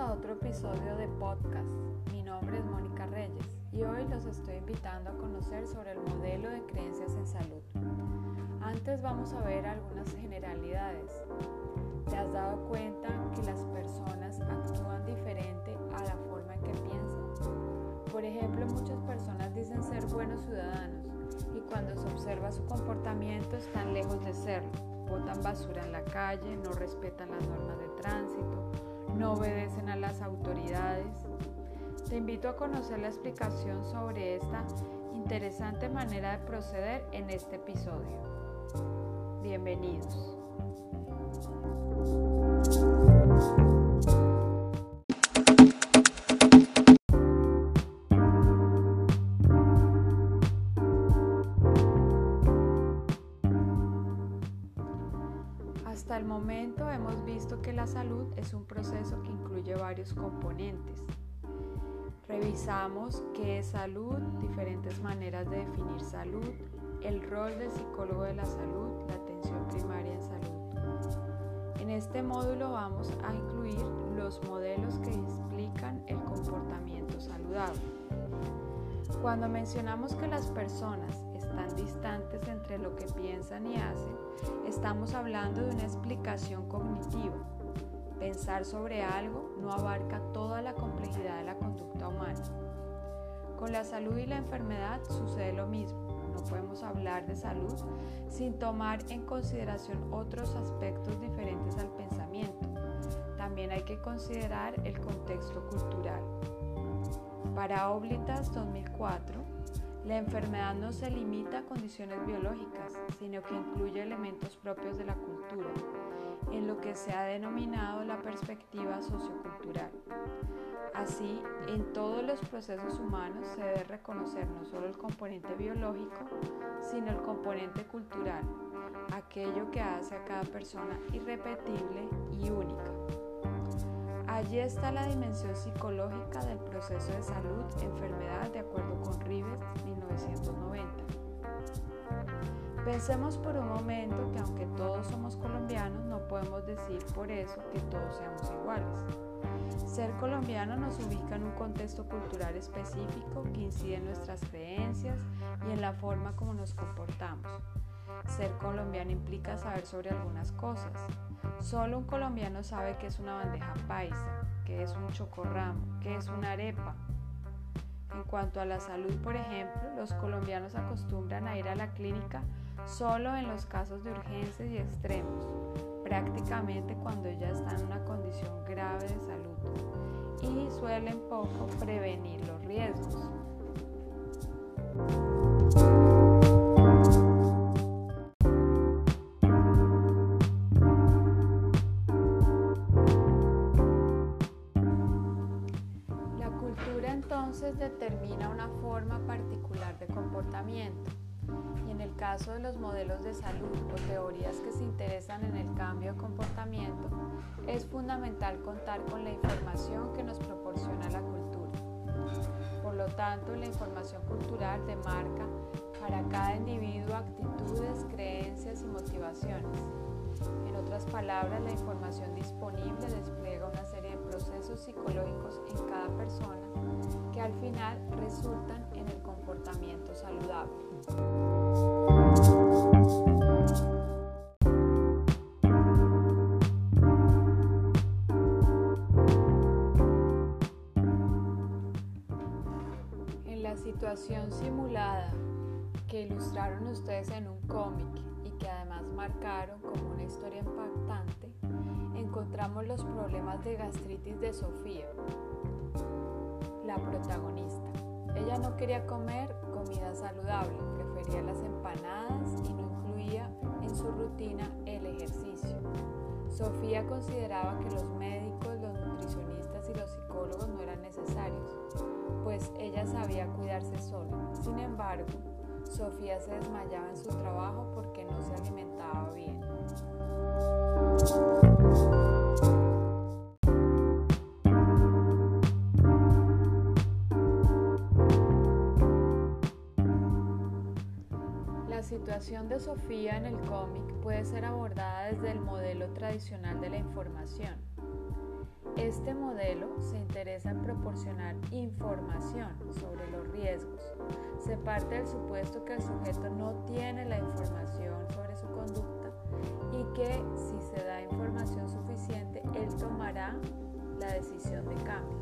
a otro episodio de podcast. Mi nombre es Mónica Reyes y hoy los estoy invitando a conocer sobre el modelo de creencias en salud. Antes vamos a ver algunas generalidades. ¿Te has dado cuenta que las personas actúan diferente a la forma en que piensan? Por ejemplo, muchas personas dicen ser buenos ciudadanos y cuando se observa su comportamiento están lejos de serlo. Botan basura en la calle, no respetan las normas de tránsito, no obedecen a las autoridades. Te invito a conocer la explicación sobre esta interesante manera de proceder en este episodio. Bienvenidos. Varios componentes. Revisamos qué es salud, diferentes maneras de definir salud, el rol del psicólogo de la salud, la atención primaria en salud. En este módulo vamos a incluir los modelos que explican el comportamiento saludable. Cuando mencionamos que las personas están distantes entre lo que piensan y hacen, estamos hablando de una explicación cognitiva. Pensar sobre algo no abarca toda la complejidad de la conducta humana. Con la salud y la enfermedad sucede lo mismo. No podemos hablar de salud sin tomar en consideración otros aspectos diferentes al pensamiento. También hay que considerar el contexto cultural. Para Oblitas 2004, la enfermedad no se limita a condiciones biológicas, sino que incluye elementos propios de la cultura, en lo que se ha denominado la perspectiva sociocultural. Así, en todos los procesos humanos se debe reconocer no solo el componente biológico, sino el componente cultural, aquello que hace a cada persona irrepetible y única. Allí está la dimensión psicológica del proceso de salud-enfermedad de acuerdo con Rivers 1990. Pensemos por un momento que aunque todos somos colombianos, no podemos decir por eso que todos seamos iguales. Ser colombiano nos ubica en un contexto cultural específico que incide en nuestras creencias y en la forma como nos comportamos. Ser colombiano implica saber sobre algunas cosas. Solo un colombiano sabe qué es una bandeja paisa, qué es un chocorramo, qué es una arepa. En cuanto a la salud, por ejemplo, los colombianos acostumbran a ir a la clínica solo en los casos de urgencias y extremos, prácticamente cuando ya están en una condición grave de salud y suelen poco prevenir los riesgos. Caso de los modelos de salud o teorías que se interesan en el cambio de comportamiento, es fundamental contar con la información que nos proporciona la cultura. Por lo tanto, la información cultural demarca para cada individuo actitudes, creencias y motivaciones. En otras palabras, la información disponible despliega una serie de procesos psicológicos en cada persona que al final resultan en el comportamiento saludable. Simulada que ilustraron ustedes en un cómic y que además marcaron como una historia impactante, encontramos los problemas de gastritis de Sofía, la protagonista. Ella no quería comer comida saludable, prefería las empanadas y no incluía en su rutina el ejercicio. Sofía consideraba que los médicos, los nutricionistas y los psicólogos no eran necesarios, pues ella sabía cuidarse sola. Sin embargo, Sofía se desmayaba en su trabajo porque no se alimentaba bien. La situación de Sofía en el cómic puede ser abordada desde el modelo tradicional de la información. Este modelo se interesa en proporcionar información sobre los riesgos. Se parte del supuesto que el sujeto no tiene la información sobre su conducta y que si se da información suficiente, él tomará la decisión de cambio.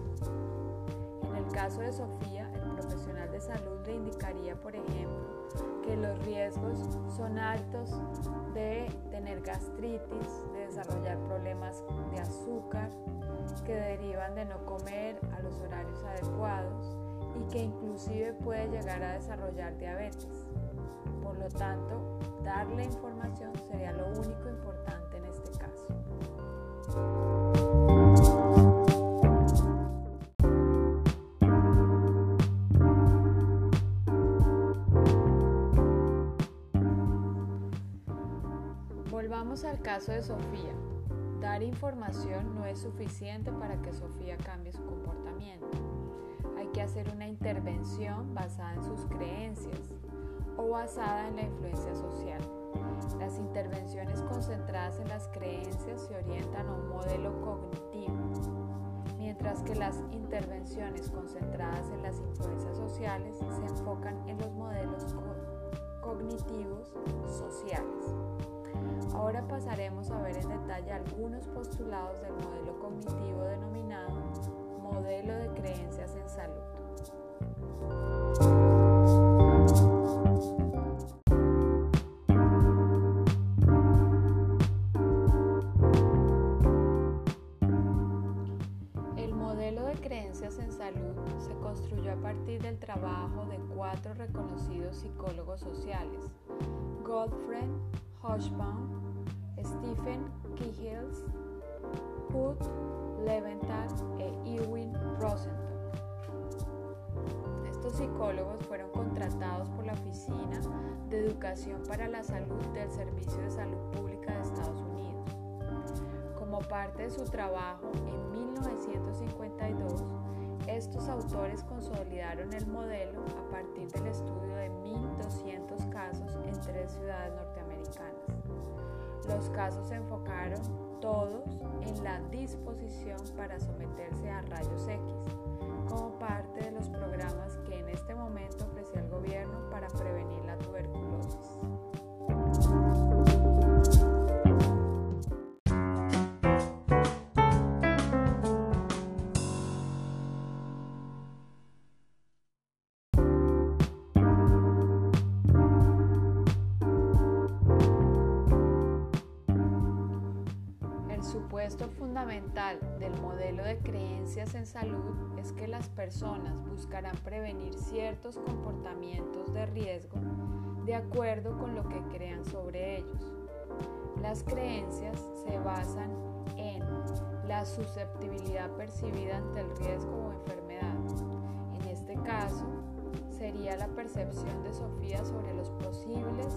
En el caso de Sofía, el profesional de salud le indicaría, por ejemplo, que los riesgos son altos de tener gastritis, de desarrollar problemas de azúcar, que derivan de no comer a los horarios adecuados y que inclusive puede llegar a desarrollar diabetes. Por lo tanto, darle información sería lo único importante en este caso. Al caso de Sofía. Dar información no es suficiente para que Sofía cambie su comportamiento. Hay que hacer una intervención basada en sus creencias o basada en la influencia social. Las intervenciones concentradas en las creencias se orientan a un modelo cognitivo, mientras que las intervenciones concentradas en las influencias sociales se enfocan en los modelos cognitivos sociales. Ahora pasaremos a ver en detalle algunos postulados del modelo cognitivo denominado modelo de creencias en salud. El modelo de creencias en salud se construyó a partir del trabajo de cuatro reconocidos psicólogos sociales, Goldfriend, Hochbaum, Stephen Kihels, Hood, Leventhal e Irwin Rosenthal. Estos psicólogos fueron contratados por la Oficina de Educación para la Salud del Servicio de Salud Pública de Estados Unidos. Como parte de su trabajo, en 1952, estos autores consolidaron el modelo a partir del estudio de 1.200 casos en tres ciudades norteamericanas. Los casos se enfocaron todos en la disposición para someterse a rayos X, como parte de los programas que en este momento ofrecía el gobierno para prevenir la tuberculosis. Supuesto fundamental del modelo de creencias en salud es que las personas buscarán prevenir ciertos comportamientos de riesgo de acuerdo con lo que crean sobre ellos. Las creencias se basan en la susceptibilidad percibida ante el riesgo o enfermedad. En este caso, sería la percepción de Sofía sobre los posibles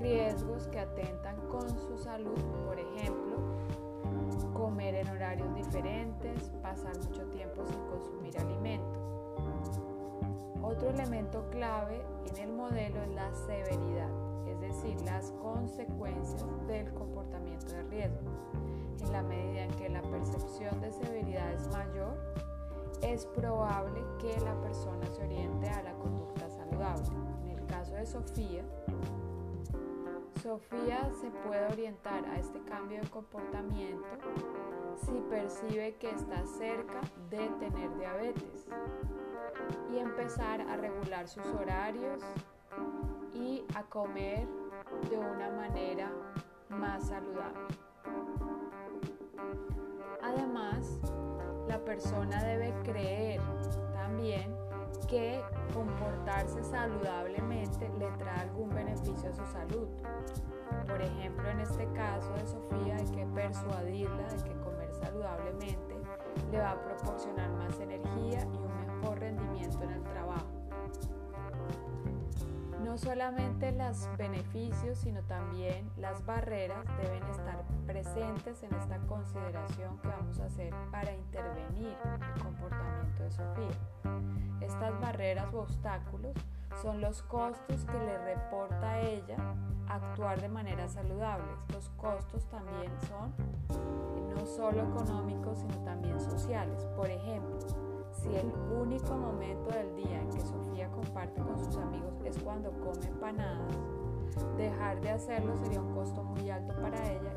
riesgos que atentan con su salud, por ejemplo, en horarios diferentes, pasar mucho tiempo sin consumir alimento. Otro elemento clave en el modelo es la severidad, es decir, las consecuencias del comportamiento de riesgo. En la medida en que la percepción de severidad es mayor, es probable que la persona se oriente a la conducta saludable. En el caso de Sofía, Sofía se puede orientar a este cambio de comportamiento si percibe que está cerca de tener diabetes y empezar a regular sus horarios y a comer de una manera más saludable. Además, la persona debe creer también que comportarse saludablemente le trae algún beneficio a su salud. Por ejemplo, en este caso de Sofía hay que persuadirla de que saludablemente le va a proporcionar más energía y un mejor rendimiento en el trabajo. No solamente los beneficios, sino también las barreras deben estar presentes en esta consideración que vamos a hacer para intervenir el comportamiento de Sofía. Estas barreras u obstáculos son los costos que le reporta a ella actuar de manera saludable. Los costos también son no solo económicos, sino también sociales. Por ejemplo, si el único momento del día en que Sofía comparte con sus amigos es cuando come empanadas, dejar de hacerlo sería un costo muy alto para ella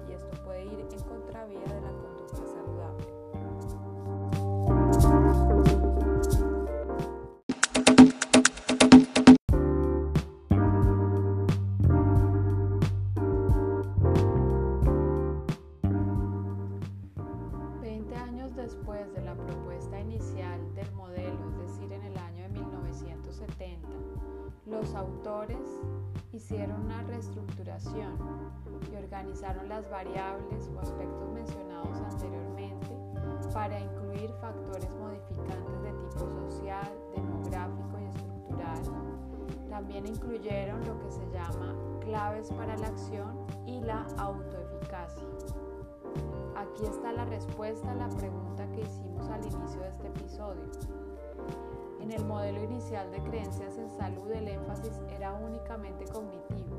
los autores hicieron una reestructuración y organizaron las variables o aspectos mencionados anteriormente para incluir factores modificantes de tipo social, demográfico y estructural. También incluyeron lo que se llama claves para la acción y la autoeficacia. Aquí está la respuesta a la pregunta que hicimos al inicio de este episodio. En el modelo inicial de creencias en salud el énfasis era únicamente cognitivo.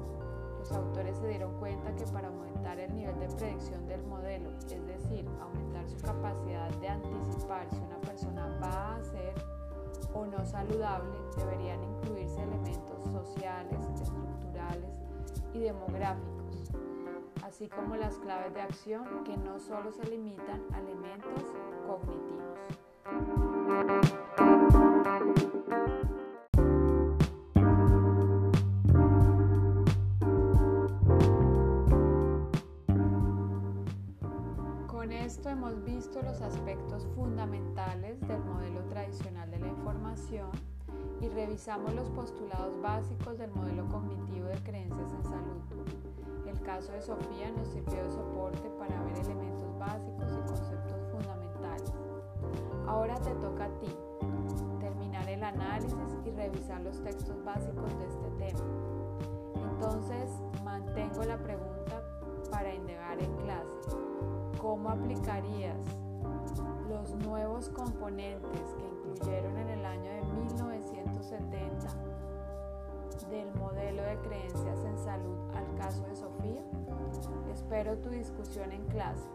Los autores se dieron cuenta que para aumentar el nivel de predicción del modelo, es decir, aumentar su capacidad de anticipar si una persona va a ser o no saludable, deberían incluirse elementos sociales, estructurales y demográficos, así como las claves de acción que no solo se limitan a elementos cognitivos. Con esto hemos visto los aspectos fundamentales del modelo tradicional de la información y revisamos los postulados básicos del modelo cognitivo de creencias en salud. El caso de Sofía nos sirvió de soporte para ver elementos básicos y conceptos. Ahora te toca a ti terminar el análisis y revisar los textos básicos de este tema. Entonces, mantengo la pregunta para indagar en clase. ¿Cómo aplicarías los nuevos componentes que incluyeron en el año de 1970 del modelo de creencias en salud al caso de Sofía? Espero tu discusión en clase.